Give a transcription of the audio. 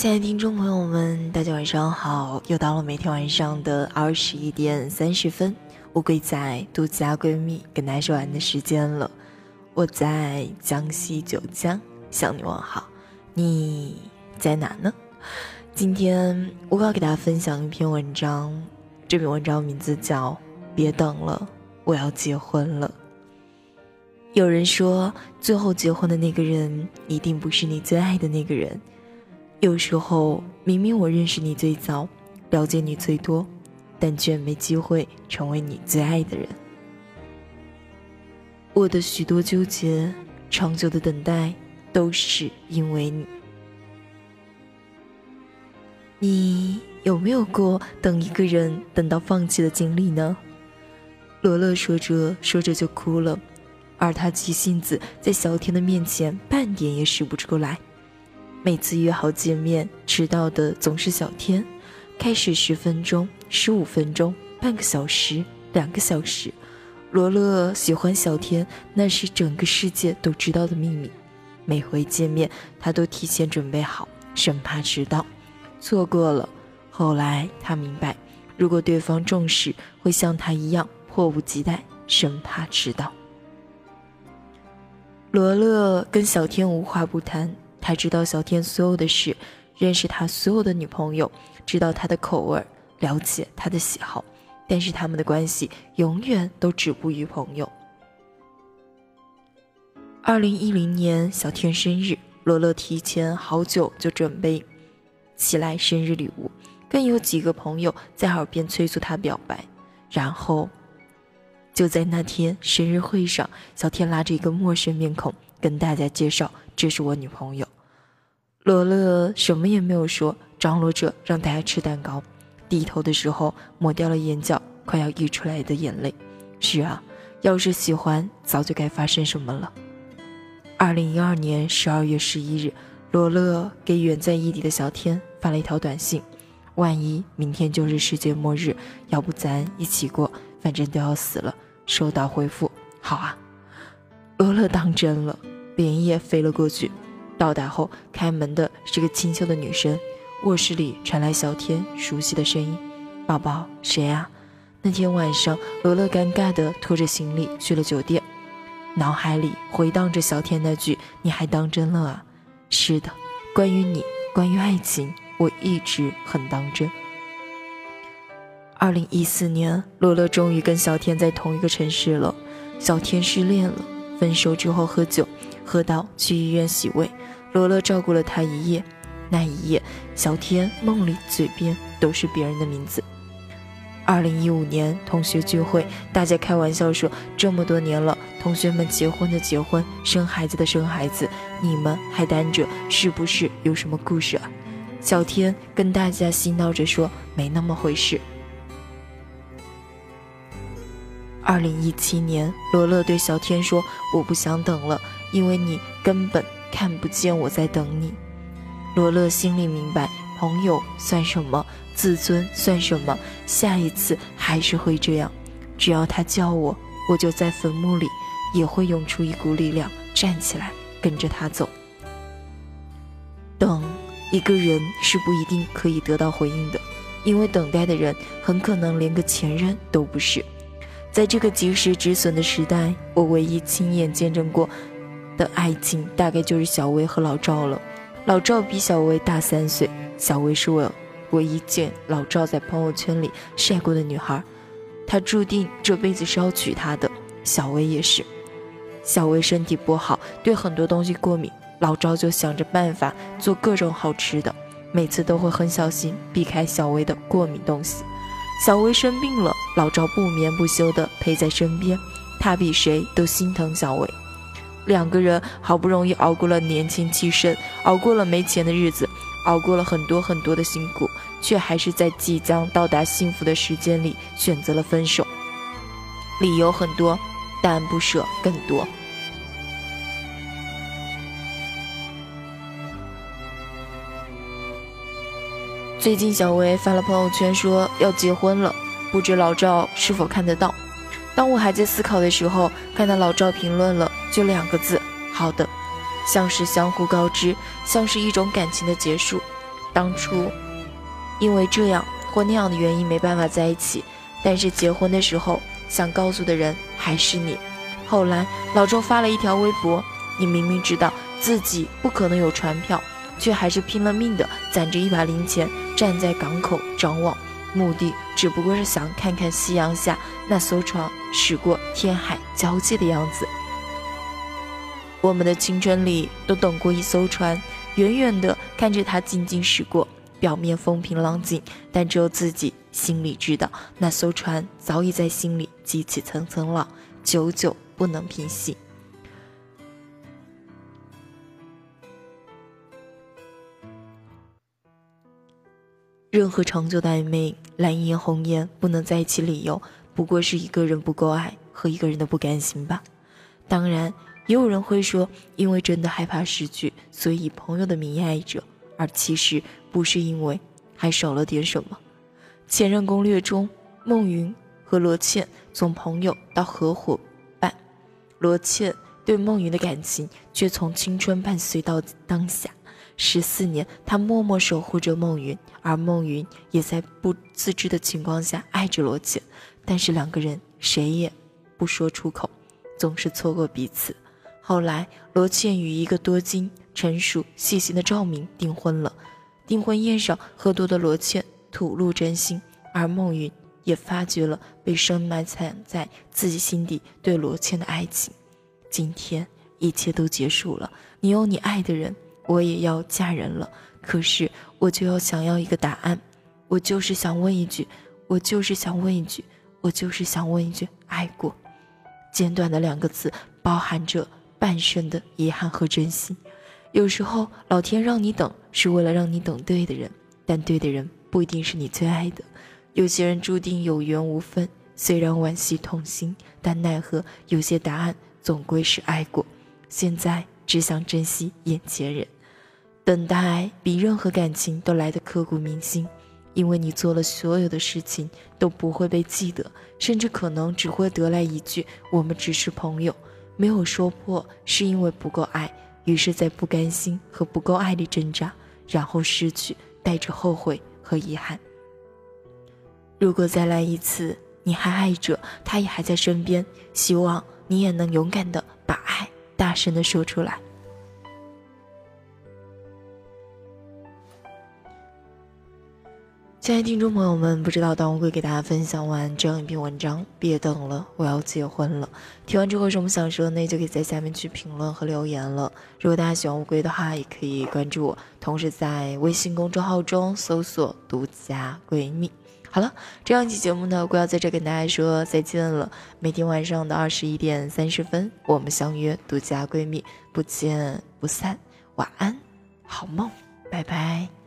亲爱的听众朋友们，大家晚上好！又到了每天晚上的二十一点三十分，乌龟仔独家闺蜜跟大家说完的时间了。我在江西九江向你问好，你在哪呢？今天我要给大家分享一篇文章，这篇文章名字叫《别等了，我要结婚了》。有人说，最后结婚的那个人一定不是你最爱的那个人。有时候，明明我认识你最早，了解你最多，但却没机会成为你最爱的人。我的许多纠结，长久的等待，都是因为你。你有没有过等一个人等到放弃的经历呢？罗乐说着说着就哭了，而他急性子在小天的面前半点也使不出来。每次约好见面，迟到的总是小天。开始十分钟、十五分钟、半个小时、两个小时，罗乐喜欢小天，那是整个世界都知道的秘密。每回见面，他都提前准备好，生怕迟到，错过了。后来他明白，如果对方重视，会像他一样迫不及待，生怕迟到。罗乐跟小天无话不谈。他知道小天所有的事，认识他所有的女朋友，知道他的口味，了解他的喜好，但是他们的关系永远都止步于朋友。二零一零年小天生日，罗乐提前好久就准备起来生日礼物，更有几个朋友在耳边催促他表白，然后就在那天生日会上，小天拉着一个陌生面孔跟大家介绍。这是我女朋友，罗乐什么也没有说，张罗着让大家吃蛋糕，低头的时候抹掉了眼角快要溢出来的眼泪。是啊，要是喜欢，早就该发生什么了。二零一二年十二月十一日，罗乐给远在异地的小天发了一条短信：“万一明天就是世界末日，要不咱一起过，反正都要死了。”收到回复：“好啊。”罗乐当真了。连夜飞了过去，到达后开门的是个清秀的女生，卧室里传来小天熟悉的声音：“宝宝，谁啊？”那天晚上，罗乐尴尬地拖着行李去了酒店，脑海里回荡着小天那句：“你还当真了啊？”是的，关于你，关于爱情，我一直很当真。二零一四年，罗乐终于跟小天在同一个城市了。小天失恋了，分手之后喝酒。喝到去医院洗胃，罗乐照顾了他一夜。那一夜，小天梦里嘴边都是别人的名字。二零一五年同学聚会，大家开玩笑说：“这么多年了，同学们结婚的结婚，生孩子的生孩子，你们还单着，是不是有什么故事啊？”小天跟大家嬉闹着说：“没那么回事。”二零一七年，罗乐对小天说：“我不想等了。”因为你根本看不见我在等你，罗乐心里明白，朋友算什么，自尊算什么，下一次还是会这样。只要他叫我，我就在坟墓里也会涌出一股力量，站起来跟着他走。等一个人是不一定可以得到回应的，因为等待的人很可能连个前任都不是。在这个及时止损的时代，我唯一亲眼见证过。的爱情大概就是小薇和老赵了。老赵比小薇大三岁，小薇是我唯一见老赵在朋友圈里晒过的女孩。他注定这辈子是要娶她的，小薇也是。小薇身体不好，对很多东西过敏，老赵就想着办法做各种好吃的，每次都会很小心避开小薇的过敏东西。小薇生病了，老赵不眠不休地陪在身边，他比谁都心疼小薇。两个人好不容易熬过了年轻气盛，熬过了没钱的日子，熬过了很多很多的辛苦，却还是在即将到达幸福的时间里选择了分手。理由很多，但不舍更多。最近小薇发了朋友圈说要结婚了，不知老赵是否看得到？当我还在思考的时候，看到老赵评论了。就两个字，好的，像是相互告知，像是一种感情的结束。当初因为这样或那样的原因没办法在一起，但是结婚的时候想告诉的人还是你。后来老周发了一条微博，你明明知道自己不可能有船票，却还是拼了命的攒着一把零钱，站在港口张望，目的只不过是想看看夕阳下那艘船驶过天海交界的样子。我们的青春里都等过一艘船。远远的看着它静静驶过，表面风平浪静，但只有自己心里知道，那艘船早已在心里激起层层浪，久久不能平息。任何长久的暧昧，蓝颜红颜不能在一起，理由不过是一个人不够爱和一个人的不甘心吧。当然。也有人会说，因为真的害怕失去，所以以朋友的名义爱着，而其实不是因为还少了点什么。前任攻略中，孟云和罗茜从朋友到合伙伴，罗茜对孟云的感情却从青春伴随到当下。十四年，他默默守护着孟云，而孟云也在不自知的情况下爱着罗茜，但是两个人谁也不说出口，总是错过彼此。后来，罗茜与一个多金、成熟、细心的赵明订婚了。订婚宴上，喝多的罗茜吐露真心，而孟云也发觉了被深埋藏在自己心底对罗茜的爱情。今天，一切都结束了。你有你爱的人，我也要嫁人了。可是，我就要想要一个答案。我就是想问一句，我就是想问一句，我就是想问一句，爱过。简短的两个字，包含着。半生的遗憾和珍惜，有时候老天让你等，是为了让你等对的人，但对的人不一定是你最爱的。有些人注定有缘无分，虽然惋惜痛心，但奈何有些答案总归是爱过。现在只想珍惜眼前人，等待比任何感情都来得刻骨铭心，因为你做了所有的事情都不会被记得，甚至可能只会得来一句“我们只是朋友”。没有说破，是因为不够爱，于是，在不甘心和不够爱里挣扎，然后失去，带着后悔和遗憾。如果再来一次，你还爱着，他也还在身边，希望你也能勇敢的把爱大声的说出来。亲爱的听众朋友们，不知道当乌龟给大家分享完这样一篇文章，别等了，我要结婚了。听完之后有什么想说的，那就可以在下面去评论和留言了。如果大家喜欢乌龟的话，也可以关注我，同时在微信公众号中搜索“独家闺蜜”。好了，这样一期节目呢，我要在这跟大家说再见了。每天晚上的二十一点三十分，我们相约独家闺蜜，不见不散。晚安，好梦，拜拜。